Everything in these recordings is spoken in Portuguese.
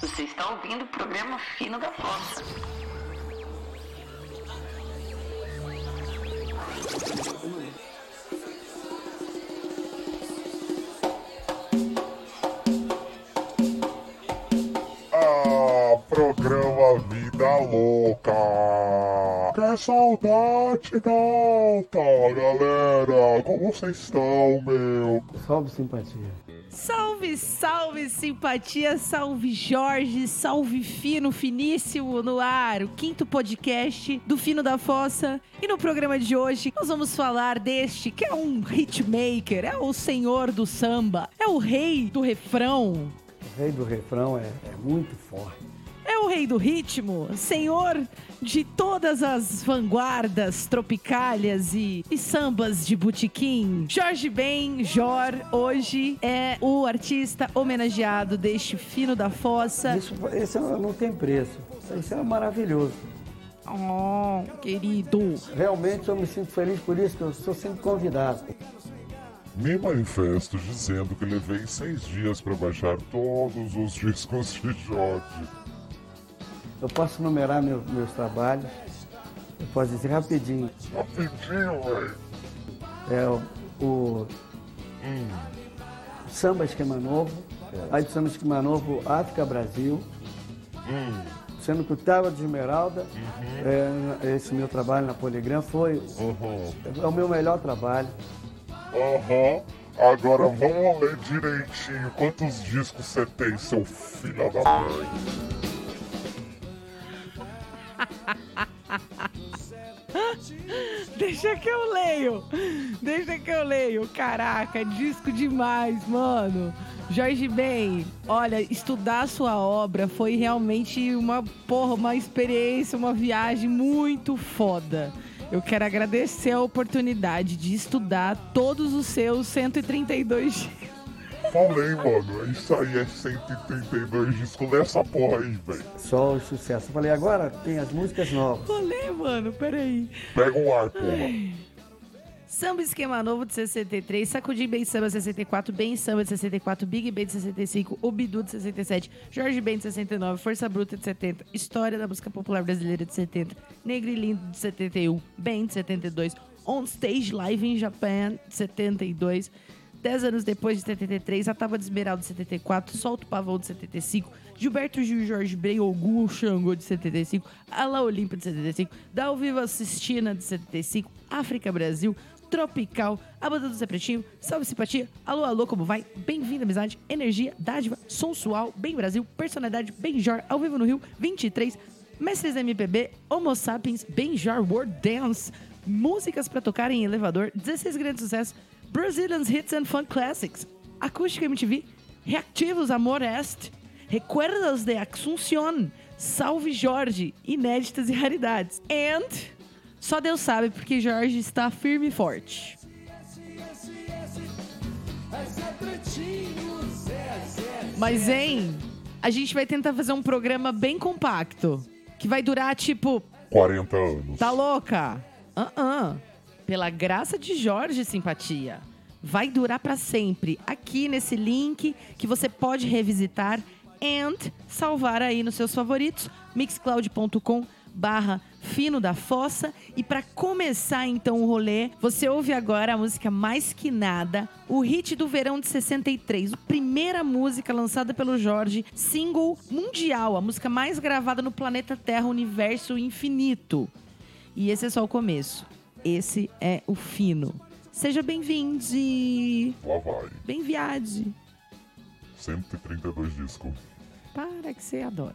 Você está ouvindo o programa Fino da Fossa. Ah, programa Vida Louca. Que saudade, Nata, galera. Como vocês estão, meu? Salve simpatia. Salve, salve, simpatia, salve Jorge, salve Fino, finíssimo no ar, o quinto podcast do Fino da Fossa. E no programa de hoje nós vamos falar deste que é um hitmaker, é o senhor do samba, é o rei do refrão, O rei do refrão é, é muito forte. É o rei do ritmo, senhor de todas as vanguardas tropicálias e, e sambas de botequim. Jorge Ben, Jor, hoje é o artista homenageado deste Fino da Fossa. Isso, esse não tem preço. Isso é maravilhoso. Oh, querido. Realmente eu me sinto feliz por isso, que eu sou sempre convidado. Me manifesto dizendo que levei seis dias para baixar todos os discos de Jorge. Eu posso numerar meu- meus trabalhos. Eu posso dizer rapidinho. Rapidinho, velho. É o, o Samba Esquema Novo. Aí do Samba Esquema Novo, África Brasil. Sendo que o Tábua de Esmeralda, é, esse meu trabalho na Poligram foi Uhum. é o meu melhor trabalho. Aham. Agora vamos ler direitinho quantos discos você tem, seu filho da mãe. Deixa que eu leio. Deixa que eu leio. Caraca, disco demais, mano. Jorge Ben, olha, estudar sua obra foi realmente uma porra, uma experiência, uma viagem muito foda. Eu quero agradecer a oportunidade de estudar todos os seus 132 dias. Falei, mano, isso aí é 132 discos. Lê essa porra aí, velho. Só o sucesso. Eu falei, agora tem as músicas novas. Falei, mano, peraí. Pega um ar, porra. Samba Esquema Novo de 63, Sacudim Bem Samba de 64, Bem Samba de 64, Big Bang de 65, Obidu de 67, Jorge Ben de 69, Força Bruta de 70, História da Música Popular Brasileira de 70, Negro e Lindo de 71, Bem de 72, On Stage Live in Japan de 72, 10 anos depois de 73, A Tábua de Esmeralda de 74, Solta o Pavão de 75, Gilberto Gil Jorge Ben, Ogum Xangô de 75, Ala Olímpia de 75, Dal Viva Sistina de 75, África Brasil, Tropical, a banda do Zé Pretinho, Salve Simpatia, Alô Alô, como vai? Bem-vindo, amizade, energia, dádiva, sensual, bem Brasil, personalidade, bem Jor, ao vivo no Rio, 23, Mestres MPB, Homo Sapiens, bem Jor, World Dance, músicas pra tocar em elevador, 16 grandes sucessos, Brazilians Hits and Fun Classics, Acústica MTV, Reactivos Amor Est, Recuerdos de Asunción, Salve Jorge, Inéditas e Raridades, and só Deus sabe porque Jorge está firme e forte. Mas, hein, a gente vai tentar fazer um programa bem compacto, que vai durar tipo 40 anos. Tá louca? Ah, Pela graça de Jorge, simpatia. Vai durar pra sempre. Aqui nesse link que você pode revisitar and salvar aí nos seus favoritos, mixcloud.com barra fino da fossa. E pra começar então o rolê, você ouve agora a música Mais Que Nada, o hit do verão de 63, a primeira música lançada pelo Jorge, single mundial, a música mais gravada no planeta Terra, universo infinito. E esse é só o começo. Esse é o fino. Seja bem-vindo. Lá vai. Bem-viade. 132 discos. Para que você adora.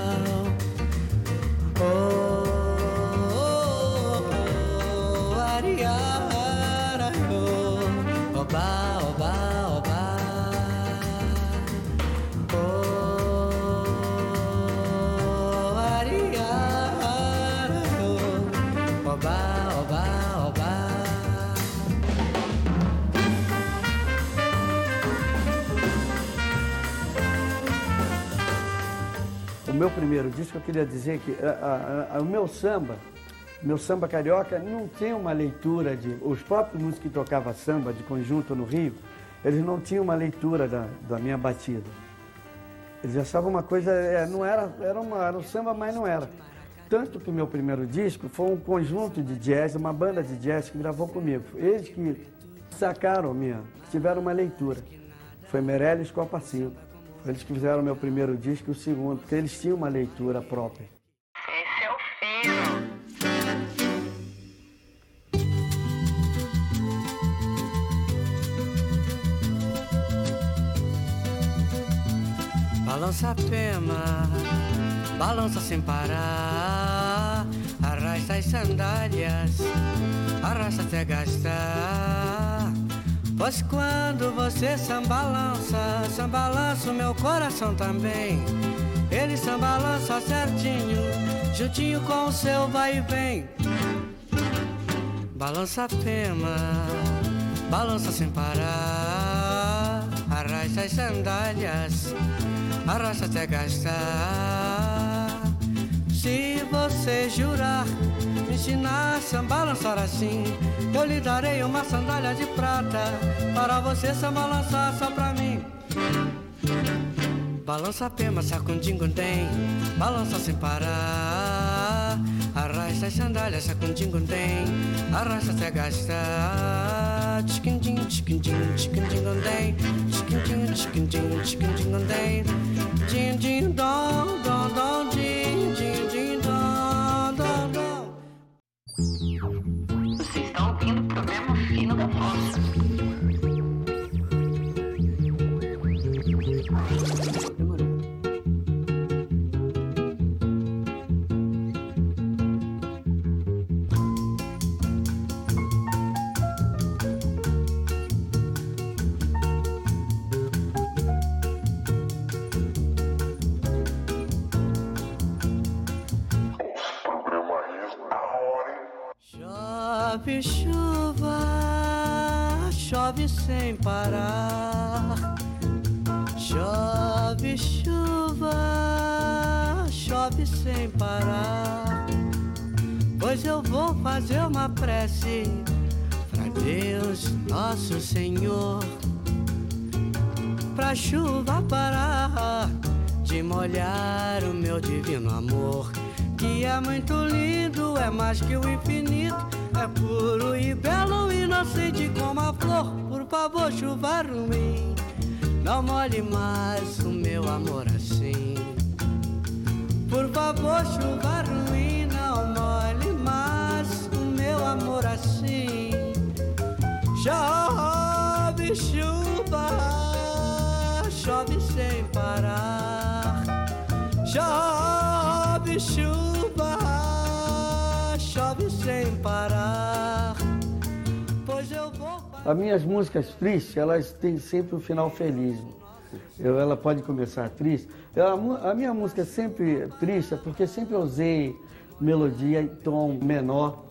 Meu primeiro disco, eu queria dizer que a- a- a- o meu samba, meu samba carioca, não tem uma leitura de. Os próprios músicos que tocavam samba de conjunto no Rio, eles não tinham uma leitura da, da minha batida. Eles achavam uma coisa. é, não era, era, uma, era um samba, mas não era. Tanto que o meu primeiro disco foi um conjunto de jazz, uma banda de jazz que gravou comigo. Eles que sacaram minha, tiveram uma leitura. Foi Meirelles Copacinho. Eles que fizeram o meu primeiro disco e o segundo, porque eles tinham uma leitura própria. Esse é o fino. Balança a pema, balança sem parar. Arrasta as sandálias, arrasta até gastar. Pois quando você sambalança, sambalança o meu coração também. Ele sambalança certinho, juntinho com o seu vai e vem. Balança a pema, balança sem parar. Arrasta as sandálias, arrasta até gastar. Se você jurar, me ensinar a sambalançar assim, eu lhe darei uma sandália de prata para você sambalançar só pra mim. Balança a pema, sacundindo tem, balança sem parar. Arrasta as sandálias, sacundindo tem, arrasta até gastar. Tchiquindim, tchiquindim, tem, tchiquindim, tchiquindim, tem. Din, din, dom, nosso Senhor, pra chuva parar de molhar o meu divino amor, que é muito lindo, é mais que o infinito, é puro e belo, inocente como a flor. Por favor, chuva ruim, não molhe mais o meu amor assim. Por favor, chuva ruim, não molhe mais o meu amor assim. Chove chuva, chove sem parar. Chove chuva, chove sem parar. Pois eu vou. As minhas músicas tristes, elas têm sempre um final feliz. Eu, ela pode começar triste. Eu, a, minha música é sempre triste, é porque sempre usei melodia em tom menor.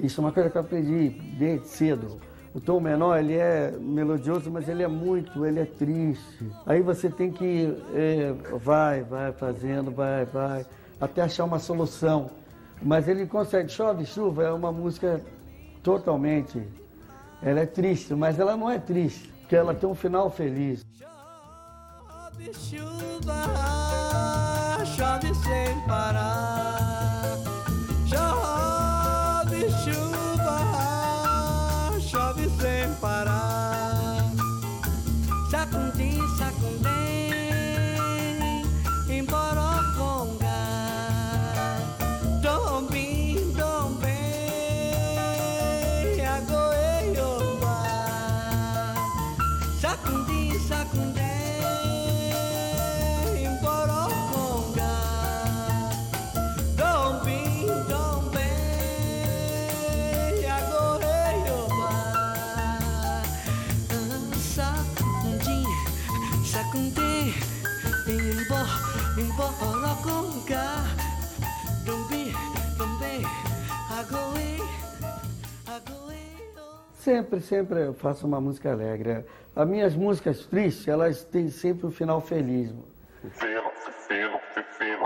Isso é uma coisa que eu aprendi desde cedo. O tom menor, ele é melodioso, mas ele é muito, ele é triste. Aí você tem que, é, vai, vai fazendo, vai, vai, até achar uma solução. Mas ele consegue. Chove, chuva é uma música totalmente ela é triste, mas ela não é triste, porque ela tem um final feliz. Chove chuva, chove sem parar. Sempre, sempre eu faço uma música alegre. As minhas músicas tristes, elas têm sempre um final feliz. Fino, fino, fino.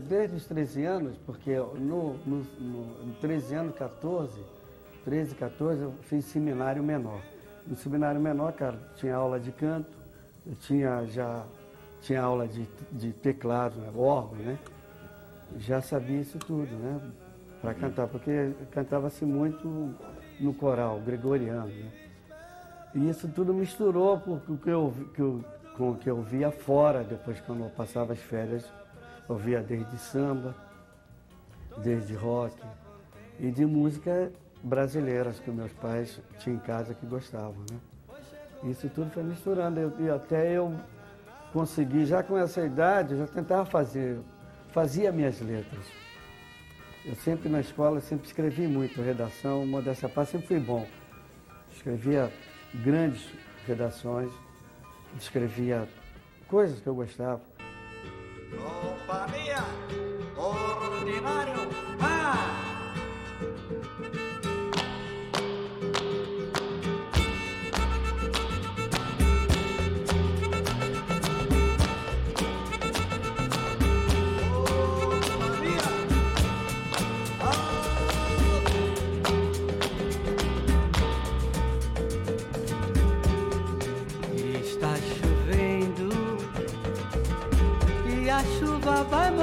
Desde os 13 anos, porque no, no, no, no 13 anos, 14, 13, 14, eu fiz seminário menor. No seminário menor, cara, tinha aula de canto, eu tinha já tinha aula de, de teclado, né, órgão, né? Já sabia isso tudo, né? Para cantar, porque cantava-se muito no coral gregoriano, né? E isso tudo misturou com o que eu, que eu- com o que eu via fora, depois quando eu passava as férias, eu via desde samba, desde rock e de música brasileiras que meus pais tinham em casa que gostavam, né? Isso tudo foi misturando eu- e até eu consegui, já com essa idade, eu já tentava fazer, fazia minhas letras. Eu sempre na escola, sempre escrevi muito, redação, modéstia parte, sempre fui bom. Escrevia grandes redações, escrevia coisas que eu gostava. Compañía, ordinario.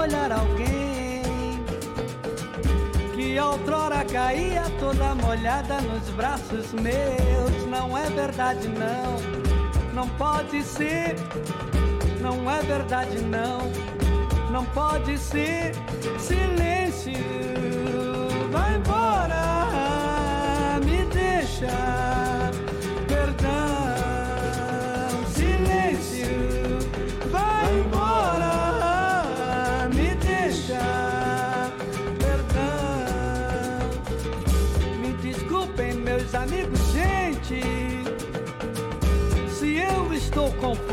Molhar alguém que outrora caía toda molhada nos braços meus. Não é verdade, não, não pode ser. Não é verdade, não, não pode ser. Silêncio, vai embora, me deixa.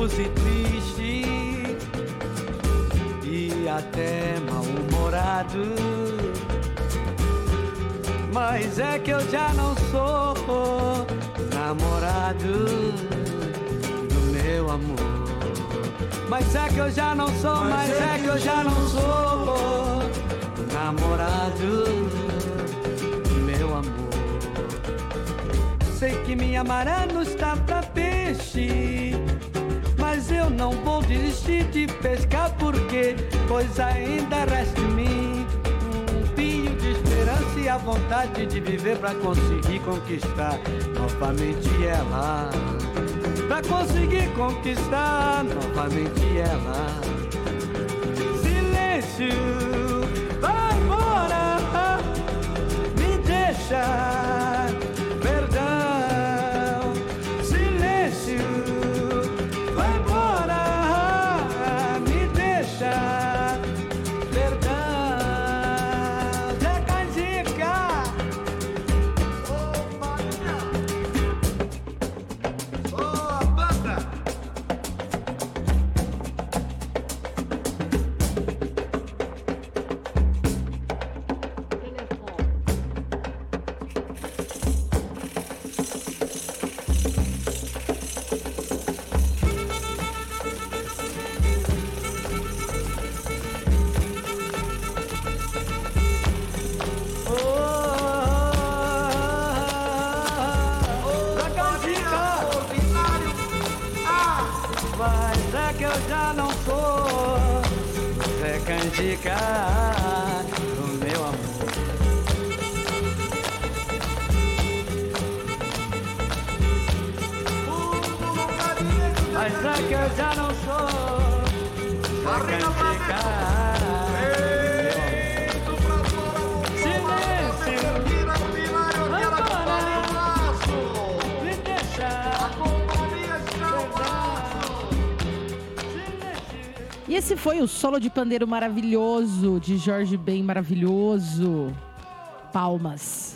Estou confuso e triste e até mal-humorado. Mas é que eu já não sou namorado do meu amor. Mas é que eu já não sou, mas é que eu já não sou namorado do meu amor. Sei que minha maré não está pra peixe. Não vou desistir de pescar porque Pois ainda resta em mim Um fio de esperança e a vontade de viver Pra conseguir conquistar novamente ela. Pra conseguir conquistar novamente ela. Silêncio, o solo de pandeiro maravilhoso de Jorge Ben maravilhoso. Palmas.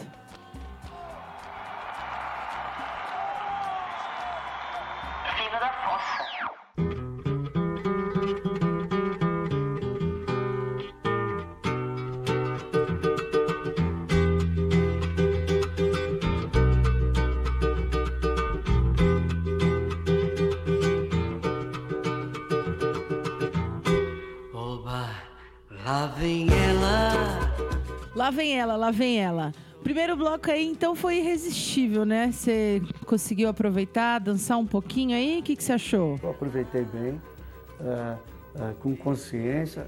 Lá vem ela, lá vem ela. Primeiro bloco aí, então, foi irresistível, né? Você conseguiu aproveitar, dançar um pouquinho aí? O que, você achou? Eu aproveitei bem, ah, ah, com consciência.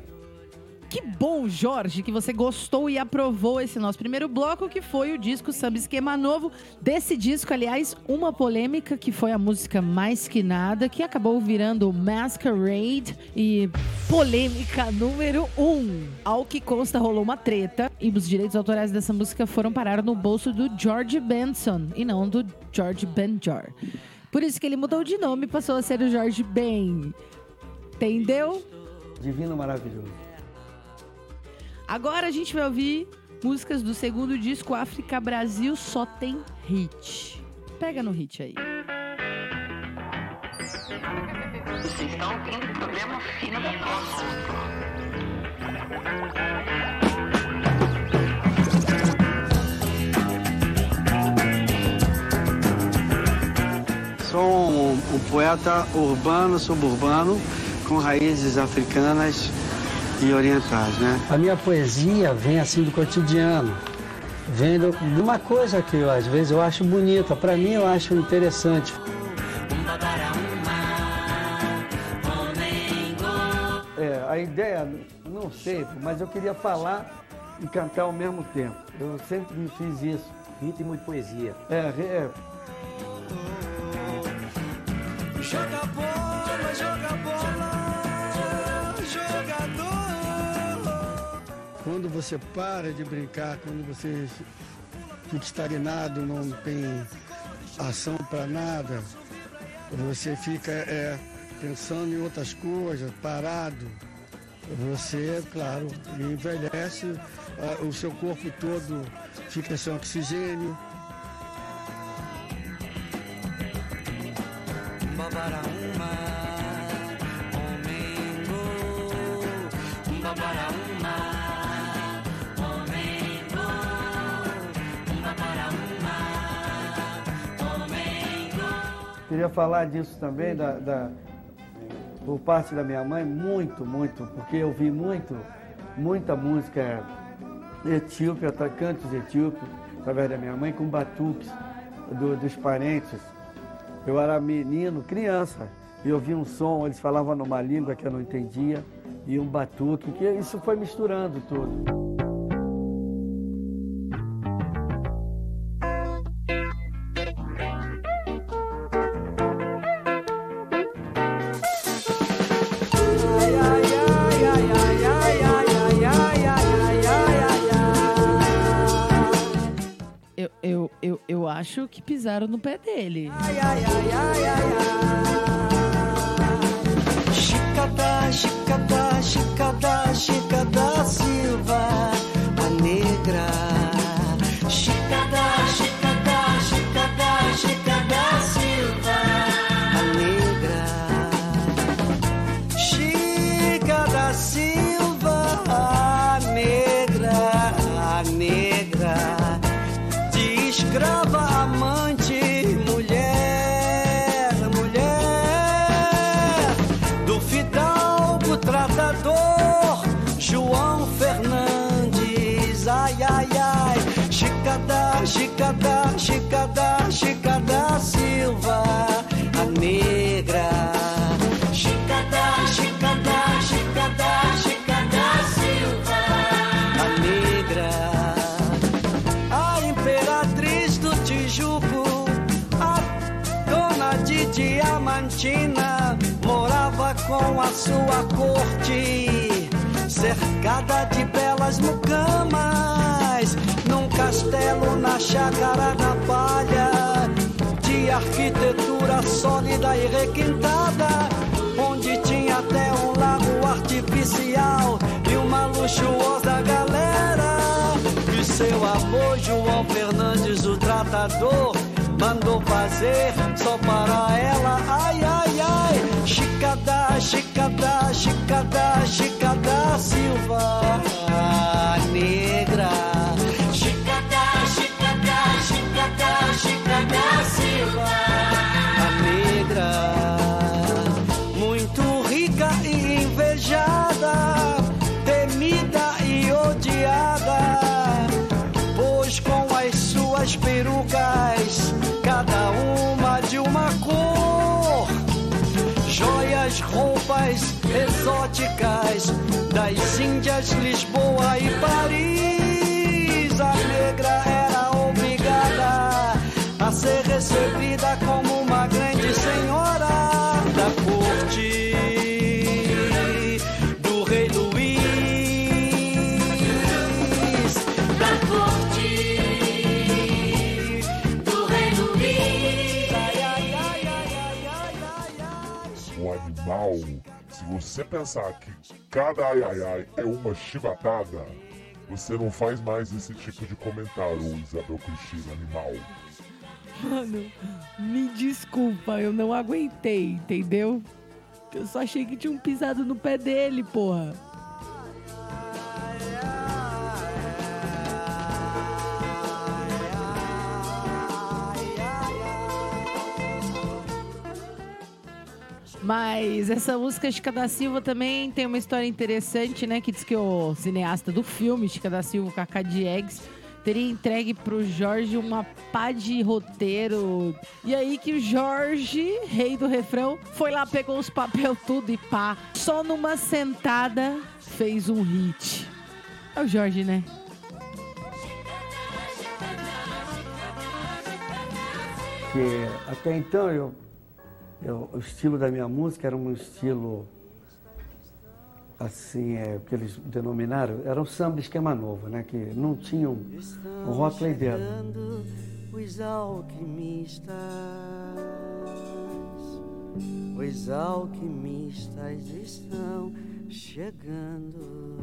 Que bom, Jorge, que você gostou e aprovou esse nosso primeiro bloco, que foi o disco Samba Esquema Novo. Desse disco, aliás, uma polêmica, que foi a música Mais Que Nada, que acabou virando Masquerade e polêmica número um. Ao que consta, rolou uma treta e os direitos autorais dessa música foram parar no bolso do George Benson e não do George Benjor. Por isso que ele mudou de nome e passou a ser o George Ben. Entendeu? Divino maravilhoso. Agora a gente vai ouvir músicas do segundo disco África Brasil Só Tem Hit. Pega no hit aí. Vocês estão ouvindo o programa da. Sou um, um poeta urbano, suburbano, com raízes africanas e orientais, né? A minha poesia vem assim do cotidiano, vem do- de uma coisa que eu, às vezes eu acho bonita, para mim eu acho interessante. É, a ideia, não sei, mas eu queria falar e cantar ao mesmo tempo. Eu sempre fiz isso. Ritmo e poesia. É, é, Quando você para de brincar, quando você fica estagnado, não tem ação para nada, você fica é, pensando em outras coisas, parado. Você, claro, envelhece, o seu corpo todo fica sem oxigênio. Queria falar disso também, da, da- por parte da minha mãe, muito, muito, porque eu vi muito, muita música etíope, cantos etíopes, através da minha mãe, com batuques do- dos parentes. Eu era menino, criança, e eu via um som, eles falavam numa língua que eu não entendia, e um batuque, que isso foi misturando tudo. Acho que pisaram no pé dele. Chicada, chicada, chicada, sua corte, cercada de belas mucamas, num castelo na chácara da palha, de arquitetura sólida e requintada, onde tinha até um lago artificial e uma luxuosa galera. E seu avô João Fernandes, o tratador, mandou fazer só para ela. Ai, ai, ai, Chicada, Chicada, Chicada, Chicada Silva Negra. Chicada, Chicada, Chicada, Chicada Silva Negra. Muito rica e invejada, temida e odiada pois com as suas perucas, roupas exóticas das Índias, Lisboa e Paris, a negra era obrigada a ser recebida você pensar que cada ai ai ai é uma chibatada, você não faz mais esse tipo de comentário, Isabel Cristina, animal. Mano, me desculpa, eu não aguentei, entendeu? Eu só achei que tinham pisado no pé dele, porra. Mas essa música Chica da Silva também tem uma história interessante, né? Que diz que o cineasta do filme, Chica da Silva, Cacá Diegues, teria entregue pro Jorge uma pá de roteiro. E aí que o Jorge, rei do refrão, foi lá, pegou os papel tudo e pá. Só numa sentada fez um hit. É o Jorge, né? Porque até então eu, eu- o estilo da minha música era um estilo assim, é, o que eles denominaram, era um samba esquema novo, né? Que não tinha um, um rótulo aí dentro. os alquimistas, os alquimistas estão chegando,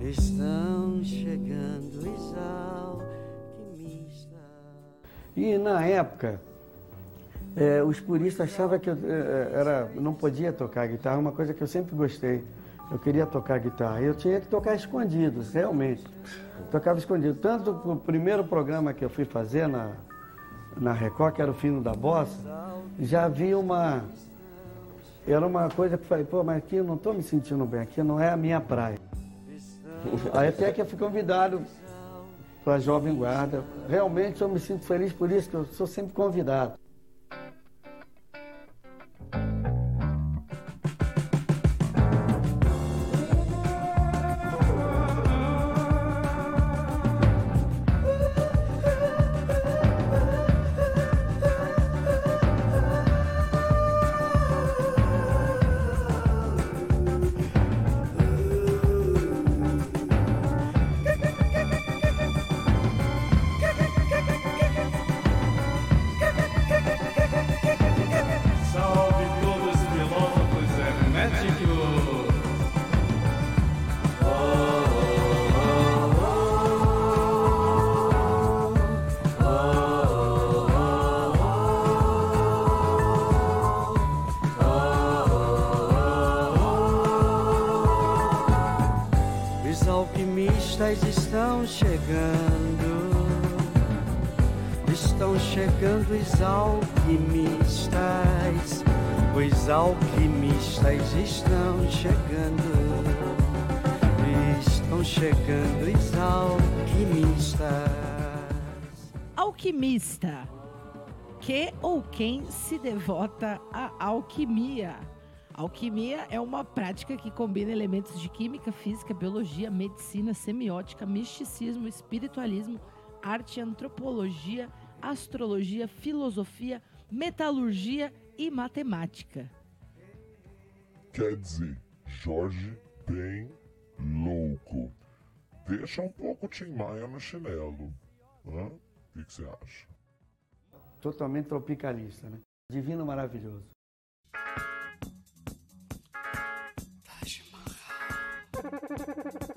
estão chegando os alquimistas. E na época, eh, os puristas achavam que eu eh, era, não podia tocar guitarra, uma coisa que eu sempre gostei. Eu queria tocar guitarra. Eu tinha que tocar escondido, realmente. Tocava escondido. Tanto o primeiro programa que eu fui fazer na, na Record, que era o Fino da Bossa, já havia uma. Era uma coisa que eu falei, pô, mas aqui eu não estou me sentindo bem, aqui não é a minha praia. Aí até que eu fui convidado para a Jovem Guarda. Realmente eu me sinto feliz por isso, que eu sou sempre convidado. Os alquimistas. Os alquimistas estão chegando. Estão chegando os alquimistas. Alquimista. Que ou quem se devota à alquimia? Alquimia é uma prática que combina elementos de química, física, biologia, medicina, semiótica, misticismo, espiritualismo, arte, antropologia, astrologia, filosofia, metalurgia e matemática. quer dizer Jorge bem louco. Deixa um pouco Tim Maia no chinelo. Hã? O que que você acha? Totalmente tropicalista, né? Divino maravilhoso.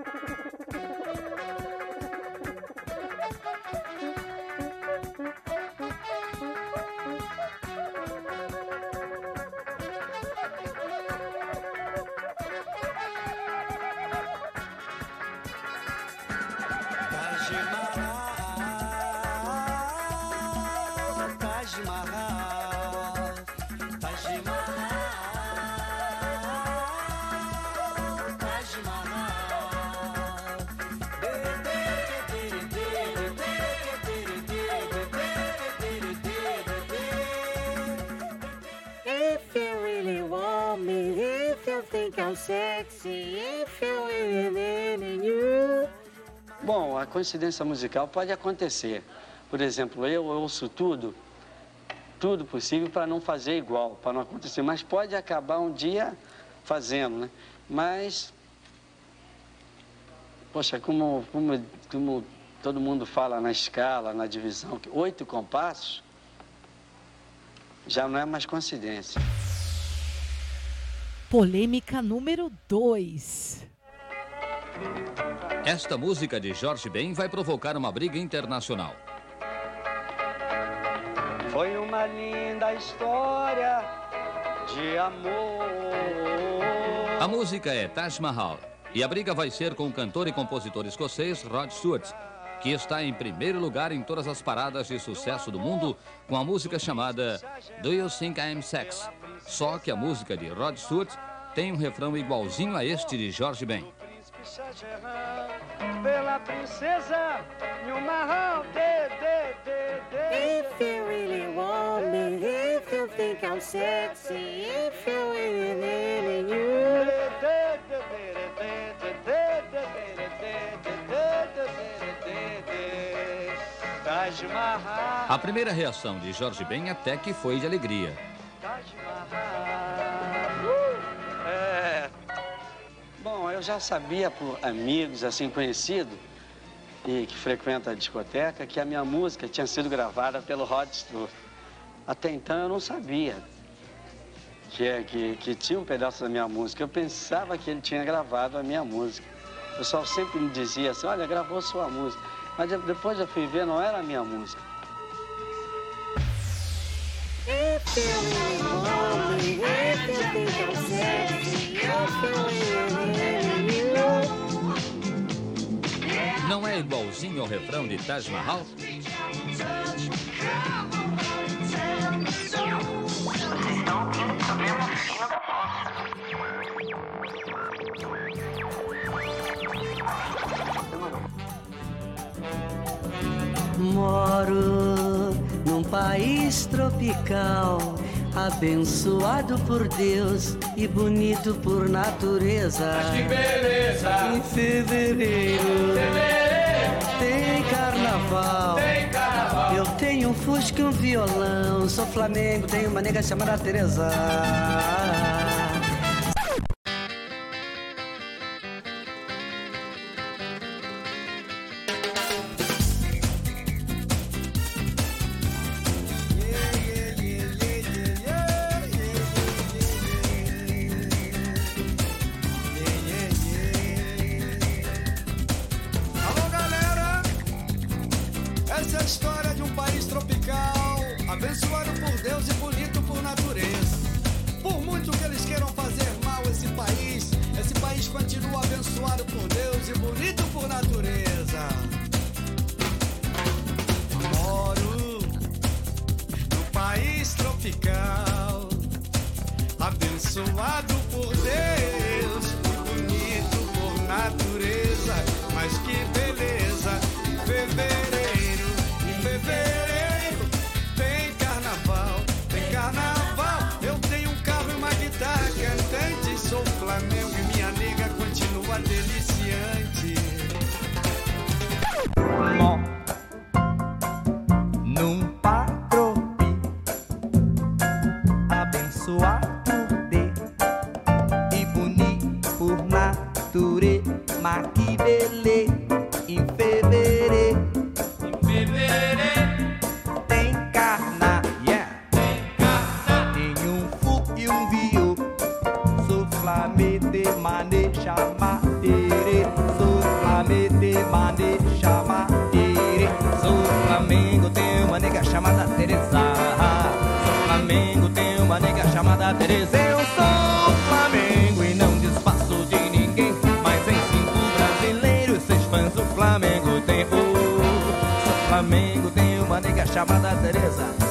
think I'm sexy, if you need you. Bom, a coincidência musical pode acontecer. Por exemplo, eu ouço tudo, tudo possível para não fazer igual, para não acontecer. Mas pode acabar um dia fazendo, né? Mas, poxa, como, como, como todo mundo fala na escala, na divisão, que oito compassos já não é mais coincidência. Polêmica número 2. Esta música de Jorge Ben vai provocar uma briga internacional. Foi uma linda história de amor. A música é Taj Mahal e a briga vai ser com o cantor e compositor escocês Rod Stewart, que está em primeiro lugar em todas as paradas de sucesso do mundo com a música chamada Do You Think I'm Sex? Só que a música de Rod Stewart tem um refrão igualzinho a este de Jorge Ben. Pela princesa de, de, de, de. If you really want me, if you think I'm sexy, if you really need you. Taj Mahal, A primeira reação de Jorge Ben até que foi de alegria. Taj Mahal. É. Bom, eu já sabia por amigos, assim, conhecidos, e que frequentam a discoteca, que a minha música tinha sido gravada pelo Rod Stewart. Até então eu não sabia que, é- que, que tinha um pedaço da minha música. Eu pensava que ele tinha gravado a minha música. O pessoal sempre me dizia assim, olha, gravou sua música. Mas de- depois eu fui ver, não era a minha música. Não é igualzinho ao refrão de Taj Mahal? Moro país tropical, abençoado por Deus e bonito por natureza. Que beleza! Em fevereiro, tem carnaval. Tem carnaval! Eu tenho um fusca e um violão. Sou Flamengo, tenho uma nega chamada Teresa. Chamada Teresa.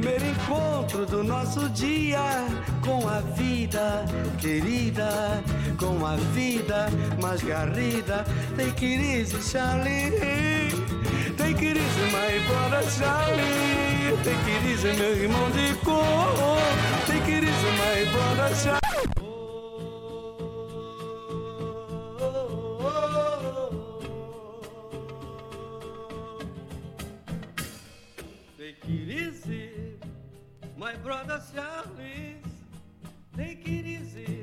Primeiro encontro do nosso dia com a vida querida, com a vida mais garrida. Take it easy, Charlie. Take it easy, my brother Charlie. Take it easy, meu irmão de cor. Take it easy, my brother Charlie. My brother Charlie. Take it easy,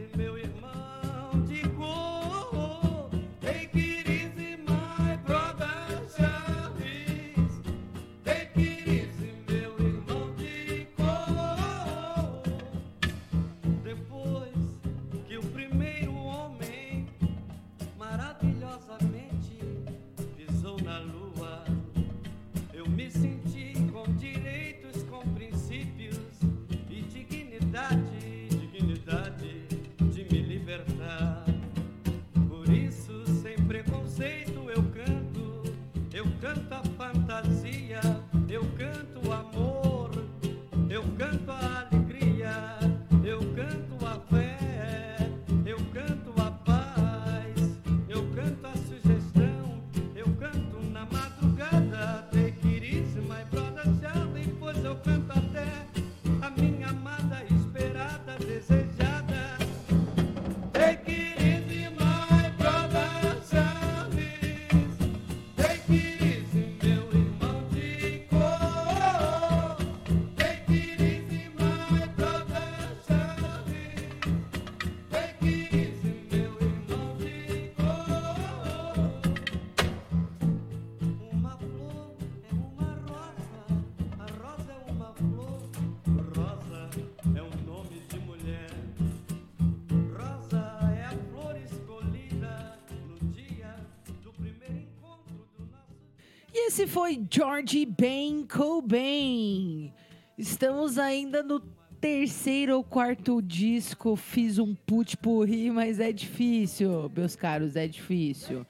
esse foi George Ben Cobain. Estamos ainda no terceiro ou quarto disco. Fiz um putpurri, mas é difícil, meus caros, é difícil.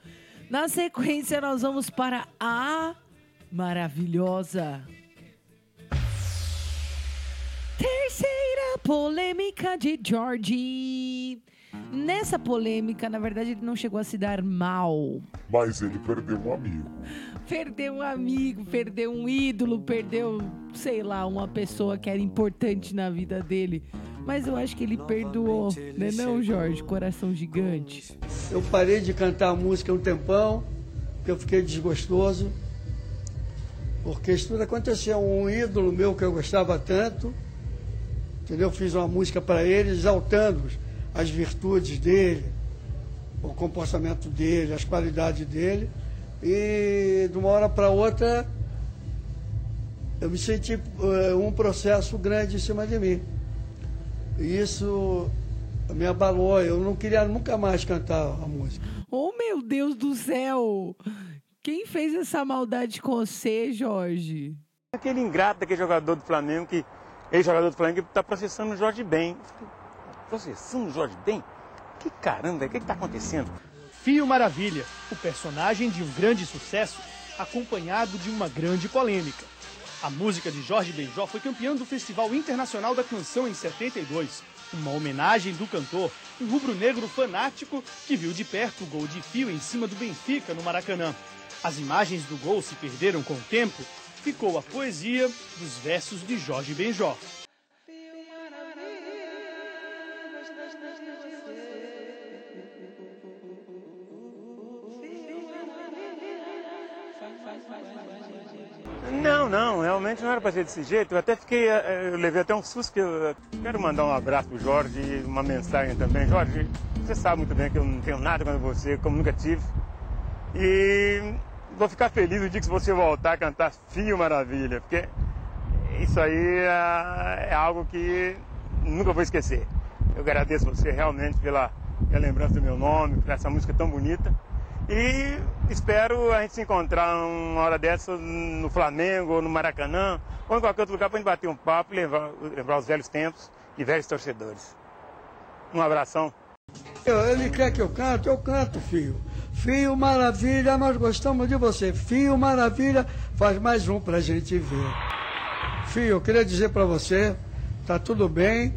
Na sequência, nós vamos para a maravilhosa terceira polêmica de George. Nessa polêmica, na verdade, ele não chegou a se dar mal. Mas ele perdeu um amigo. Perdeu um amigo, perdeu um ídolo, perdeu, sei lá, uma pessoa que era importante na vida dele. Mas eu acho que ele perdoou, né não, Jorge? Coração gigante. Eu parei de cantar música um tempão, porque eu fiquei desgostoso. Porque isso tudo aconteceu. Um ídolo meu que eu gostava tanto, entendeu? Fiz uma música para ele, exaltando as virtudes dele, o comportamento dele, as qualidades dele. E de uma hora para outra, eu me senti eh, um processo grande em cima de mim. E isso me abalou. Eu não queria nunca mais cantar a música. Oh, meu Deus do céu! Quem fez essa maldade com você, Jorge? Aquele ingrato daquele jogador do Flamengo, que ex-jogador do Flamengo, que está processando o Jorge Ben. Processando o Jorge Ben? Que caramba, o que está acontecendo? Fio Maravilha, o personagem de um grande sucesso, acompanhado de uma grande polêmica. A música de Jorge Benjó foi campeã do Festival Internacional da Canção em 72. Uma homenagem do cantor, um rubro-negro fanático que viu de perto o gol de Fio em cima do Benfica no Maracanã. As imagens do gol se perderam com o tempo, ficou a poesia dos versos de Jorge Benjó. Realmente não era para ser desse jeito. Eu até fiquei, eh, eu levei até um susto que eu quero mandar um abraço pro Jorge e uma mensagem também. Jorge, você sabe muito bem que eu não tenho nada contra você, como nunca tive. E vou ficar feliz no dia que você voltar a cantar Fio Maravilha, porque isso aí é, é algo que nunca vou esquecer. Eu agradeço você realmente pela, pela lembrança do meu nome, por essa música tão bonita. E espero a gente se encontrar uma hora dessa no Flamengo, ou no Maracanã, ou em qualquer outro lugar para a gente bater um papo e lembrar, lembrar os velhos tempos e velhos torcedores. Um abração. Ele quer que eu cante, eu canto, filho. Fio Maravilha, nós gostamos de você. Fio Maravilha, faz mais um pra gente ver. Fio, eu queria dizer pra você, tá tudo bem.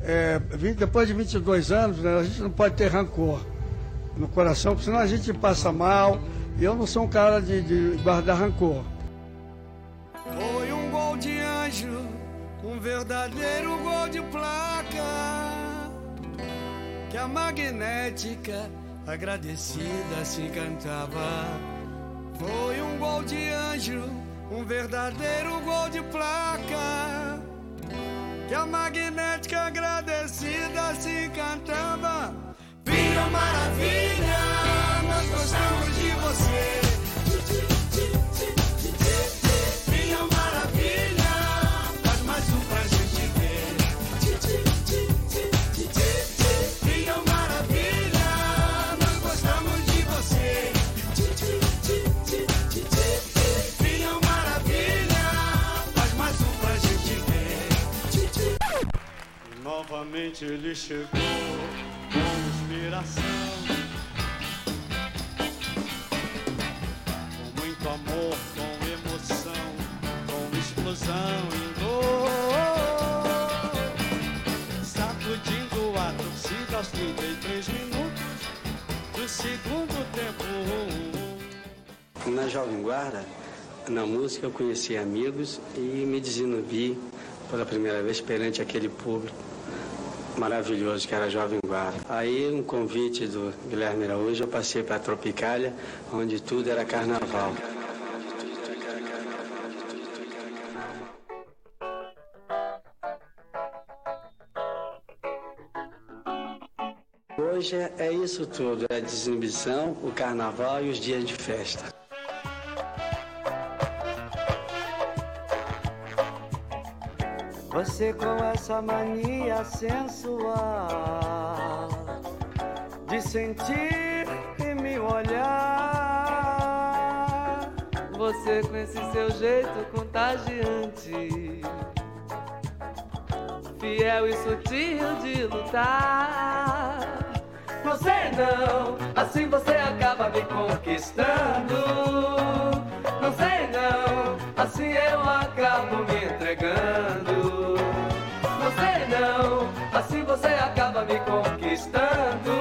É, depois de 22 anos, né, a gente não pode ter rancor no coração, porque senão a gente passa mal. E eu não sou um cara de, de guardar rancor. Foi um gol de anjo, um verdadeiro gol de placa. Que a magnética agradecida se cantava. Foi um gol de anjo, um verdadeiro gol de placa. Que a magnética agradecida se cantava. Maravilha, maravilha, nós gostamos de você. Novamente ele chegou com inspiração. Com muito amor, com emoção, com explosão e dor. Sacudindo a torcida aos 33 minutos do segundo tempo. Na Jovem Guarda, na música, eu conheci amigos e me desinubi pela primeira vez perante aquele público maravilhoso que era Jovem Guarda. Aí, um convite do Guilherme Araújo, eu passei para a Tropicália, onde tudo era carnaval. Hoje é, é isso tudo, é a desinibição, o carnaval e os dias de festa. Você com essa mania sensual de sentir e me olhar. Você com esse seu jeito contagiante, fiel e sutil de lutar. Sei não, assim você acaba me conquistando. Não sei não, assim eu acabo me entregando. Assim você acaba me conquistando.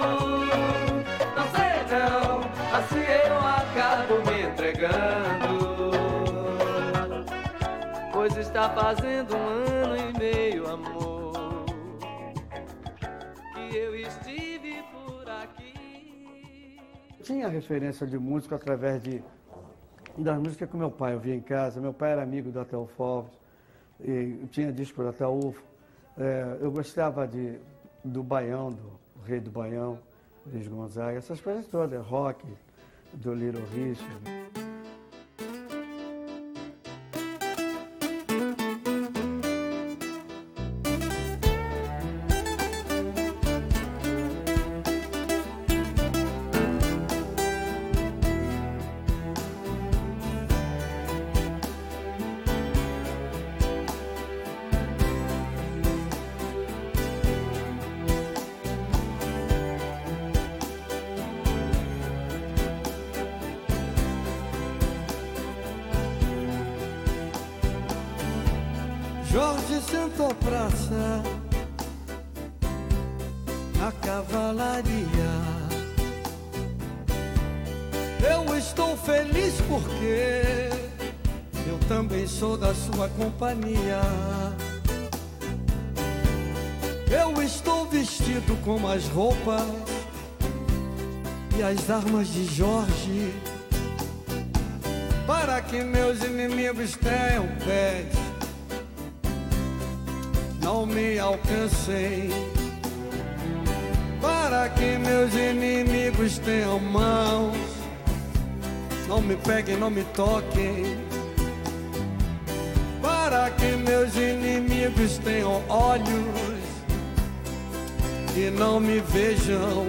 Não sei não, assim eu acabo me entregando. Pois está fazendo um ano e meio, amor, que eu estive por aqui. Tinha referência de músico através de das músicas que meu pai ouvia em casa. Meu pai era amigo do Atel Foves, e tinha disco do Ataúfo. É, eu gostava de, do Baião, do Rei do Baião, Luiz Gonzaga, essas coisas todas, rock, do Little Richard. Roupas e as armas de Jorge para que meus inimigos tenham pés, não me alcancem. Para que meus inimigos tenham mãos, não me peguem, não me toquem. Para que meus inimigos tenham olhos e não me vejam.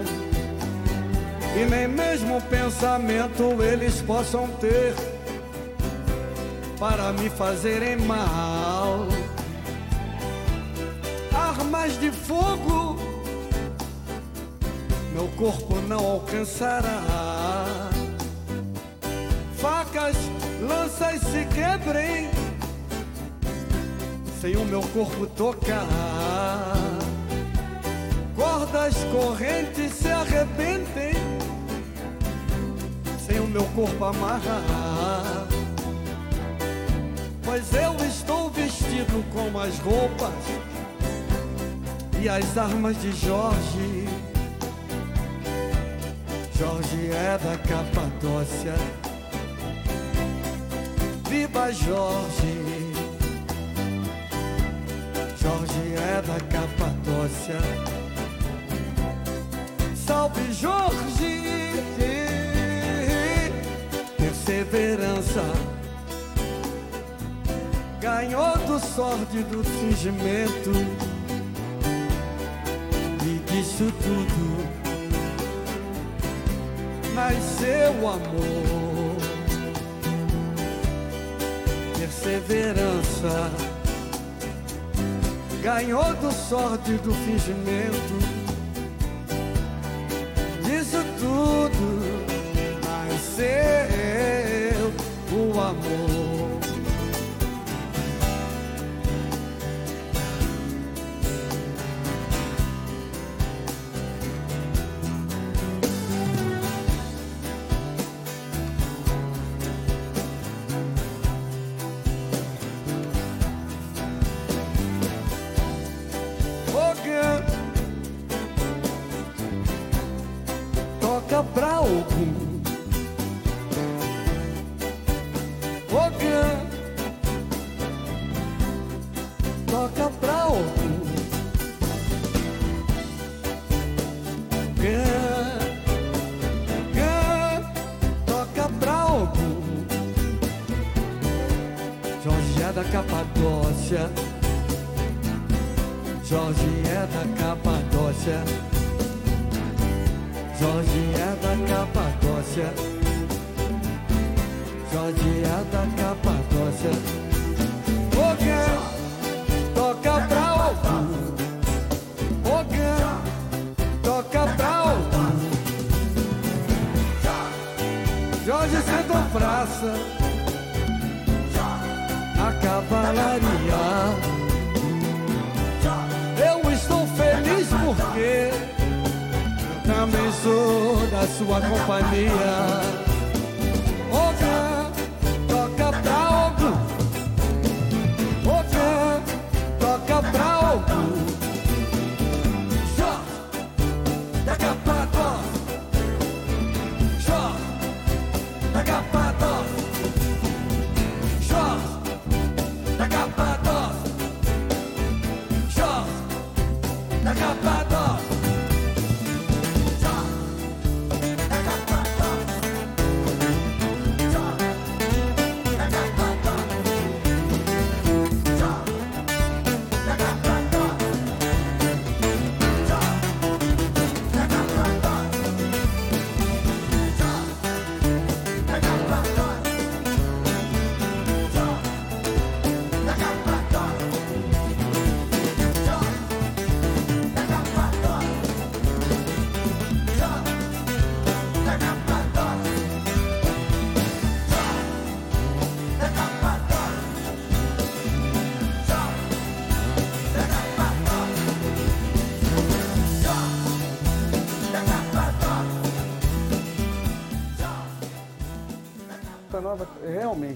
E nem mesmo pensamento eles possam ter para me fazerem mal. Armas de fogo, meu corpo não alcançará. Facas, lanças se quebrem, sem o meu corpo tocar. Cordas, correntes se arrebentem, sem o meu corpo amarrar. Pois eu estou vestido com as roupas e as armas de Jorge. Jorge é da Capadócia. Viva Jorge! Jorge é da Capadócia. Salve Jorge! Perseverança. Ganhou do sórdido fingimento e disso tudo. Nasceu amor, perseverança. Ganhou do sórdido fingimento tudo nasceu o amor.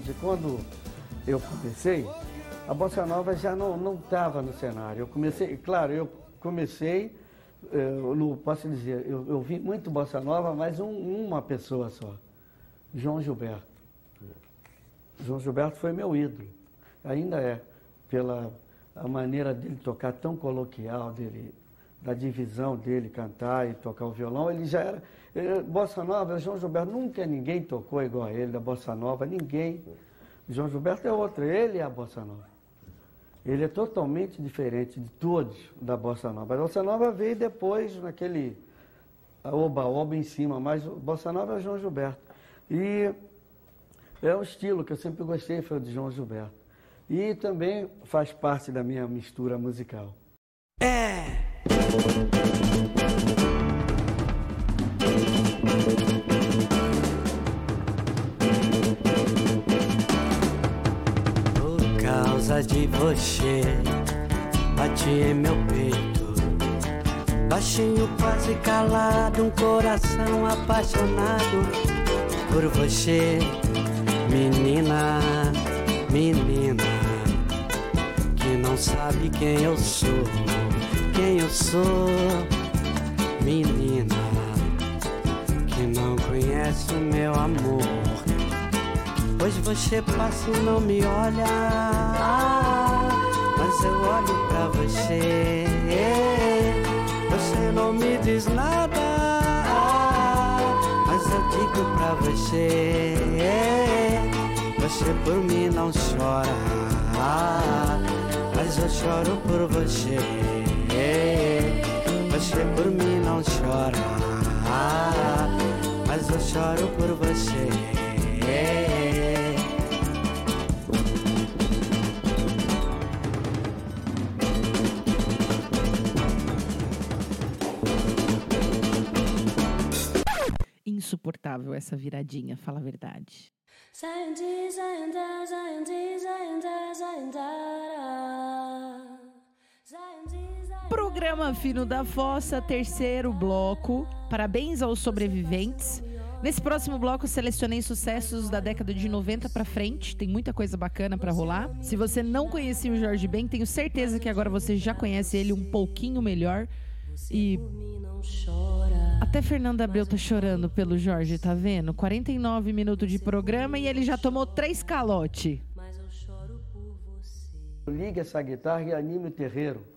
Realmente, quando eu comecei, a bossa nova já não estava no cenário. Eu comecei, claro, eu comecei, eu, não posso dizer, eu, eu vi muito bossa nova, mas um, uma pessoa só, João Gilberto. João Gilberto foi meu ídolo, ainda é, pela a maneira dele tocar tão coloquial, dele, da divisão dele cantar e tocar o violão, ele já era. Ele, bossa Nova, João Gilberto, nunca ninguém tocou igual a ele, da Bossa Nova, ninguém. João Gilberto é outro, ele é a Bossa Nova. Ele é totalmente diferente de todos da Bossa Nova. A Bossa Nova veio depois, naquele oba-oba em cima, mas Bossa Nova é João Gilberto. E é um estilo que eu sempre gostei, foi o de João Gilberto. E também faz parte da minha mistura musical. É. causa de você, bati em meu peito. Baixinho, quase calado, um coração apaixonado por você, menina, menina, que não sabe quem eu sou, quem eu sou, menina, que não conhece o meu amor. Pois você passa e não me olha, mas eu olho pra você. Você não me diz nada, mas eu digo pra você. Você por mim não chora, mas eu choro por você. Você por mim não chora, mas eu choro por você. Essa viradinha, fala a verdade. Programa Fino da Fossa, terceiro bloco. Parabéns aos sobreviventes. Nesse próximo bloco, selecionei sucessos da década de 90 pra frente. Tem muita coisa bacana pra rolar. Se você não conhecia o Jorge Ben, tenho certeza que agora você já conhece ele um pouquinho melhor. E até Fernanda Abreu tá chorando pelo Jorge, tá vendo? 49 minutos de programa e ele já tomou três calote. Ligue essa guitarra e anime o terreiro.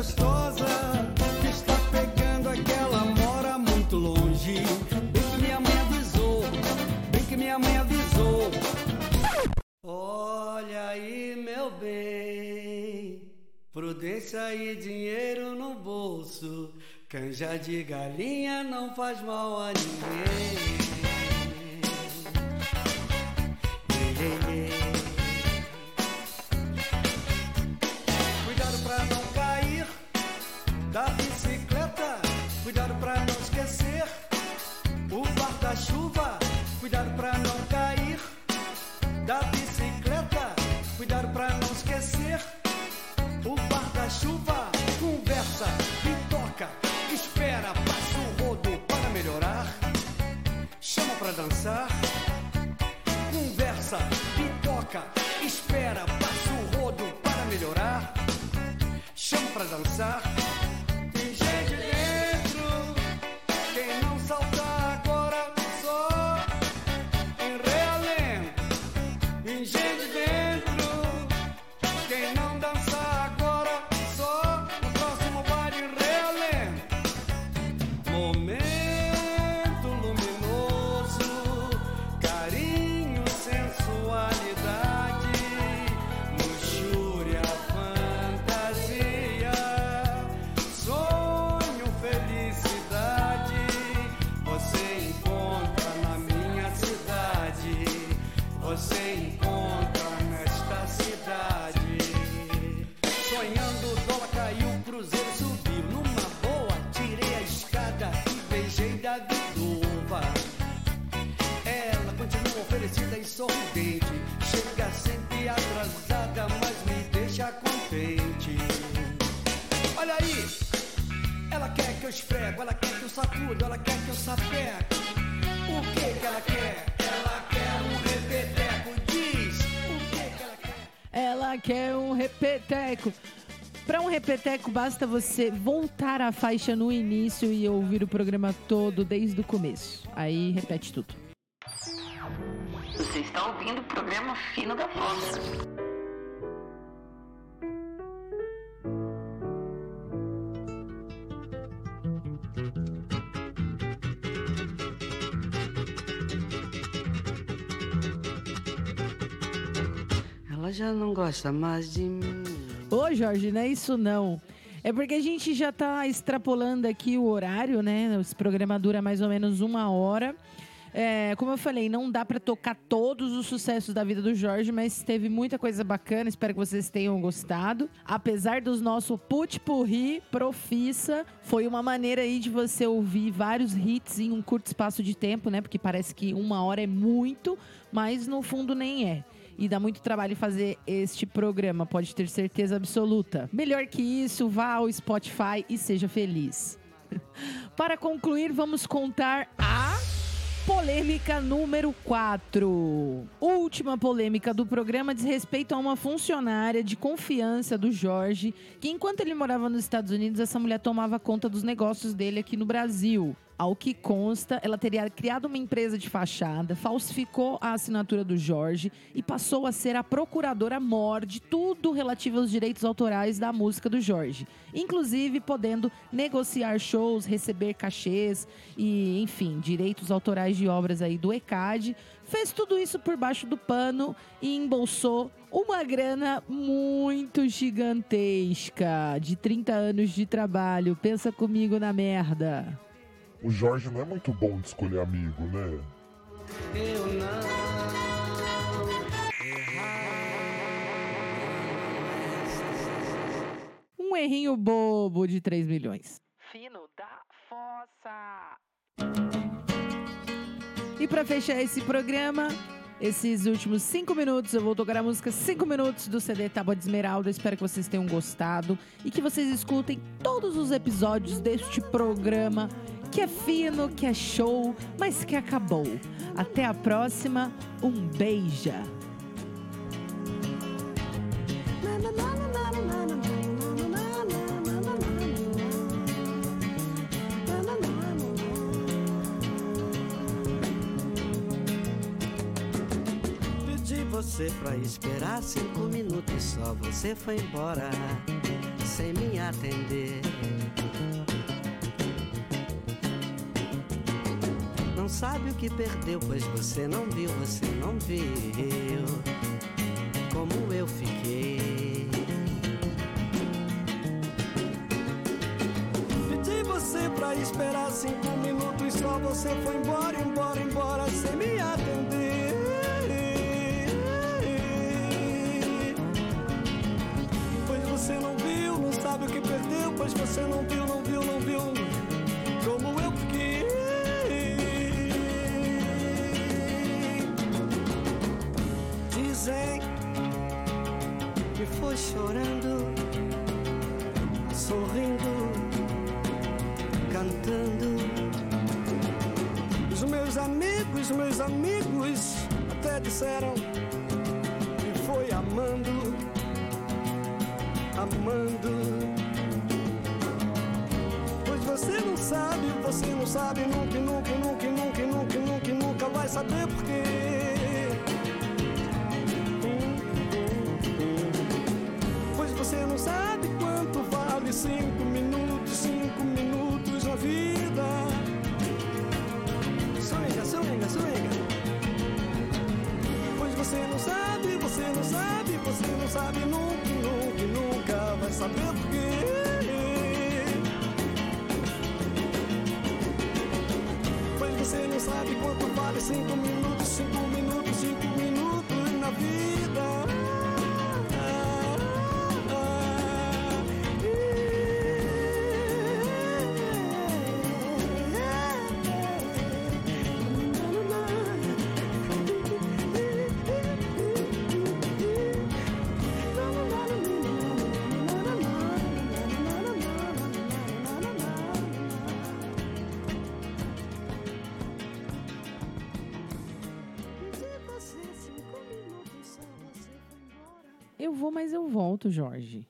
Gostosa. Está pegando aquela mora muito longe. Bem que minha mãe avisou, bem que minha mãe avisou. Olha aí, meu bem, prudência e dinheiro no bolso. Canja de galinha não faz mal a ninguém. Cuidado pra não cair da bicicleta. Cuidado pra não esquecer O guarda-chuva conversa e toca, espera, passa o rodo para melhorar. Chama pra dançar, conversa e toca, espera, passa o rodo para melhorar. Chama pra dançar. Oferecida e sorridente. Chega sempre atrasada, mas me deixa contente. Olha aí, ela quer que eu esfrego, ela quer que eu sacudo, ela quer que eu sapeco. O que que ela quer? Ela quer um repeteco. Diz o que que ela quer? Ela quer um repeteco. Para um repeteco, basta você voltar à faixa no início e ouvir o programa todo desde o começo. Aí repete tudo. Você está ouvindo o programa Fino da Voz. Ela já não gosta mais de mim. Ô, Jorge, não é isso não. É porque a gente já tá extrapolando aqui o horário, né? Esse programa dura mais ou menos uma hora. É, como eu falei, não dá pra tocar todos os sucessos da vida do Jorge, mas teve muita coisa bacana. Espero que vocês tenham gostado. Apesar dos nosso putpurri profissa, foi uma maneira aí de você ouvir vários hits em um curto espaço de tempo, né? Porque parece que uma hora é muito, mas no fundo nem é. E dá muito trabalho fazer este programa, pode ter certeza absoluta. Melhor que isso, vá ao Spotify e seja feliz. Para concluir, vamos contar a polêmica número 4. Última polêmica do programa diz respeito a uma funcionária de confiança do Jorge, que enquanto ele morava nos Estados Unidos, essa mulher tomava conta dos negócios dele aqui no Brasil. Ao que consta, ela teria criado uma empresa de fachada, falsificou a assinatura do Jorge e passou a ser a procuradora-mor de tudo relativo aos direitos autorais da música do Jorge. Inclusive podendo negociar shows, receber cachês e, enfim, direitos autorais de obras aí do ECAD. Fez tudo isso por baixo do pano e embolsou uma grana muito gigantesca de 30 anos de trabalho. Pensa comigo na merda. O Jorge não é muito bom de escolher amigo, né? Eu não. Um errinho bobo de 3 milhões. Fino da Fossa. E pra fechar esse programa, esses últimos cinco minutos, eu vou tocar a música 5 minutos do CD Tábua de Esmeralda. Espero que vocês tenham gostado e que vocês escutem todos os episódios deste programa que é fino, que é show, mas que acabou. Até a próxima. Um beija. Pedi você pra esperar cinco minutos só você foi embora sem me atender. Sabe o que perdeu, pois você não viu, você não viu como eu fiquei. Pedi você pra esperar cinco minutos, só você foi embora, embora, embora sem me atender. Pois você não viu, não sabe o que perdeu, pois você não viu, não pessoas chorando, sorrindo, cantando. Os meus amigos, meus amigos até disseram que foi amando, amando. Pois você não sabe, você não sabe, não você não sabe quanto vale cinco minutos, mas eu volto, Jorge.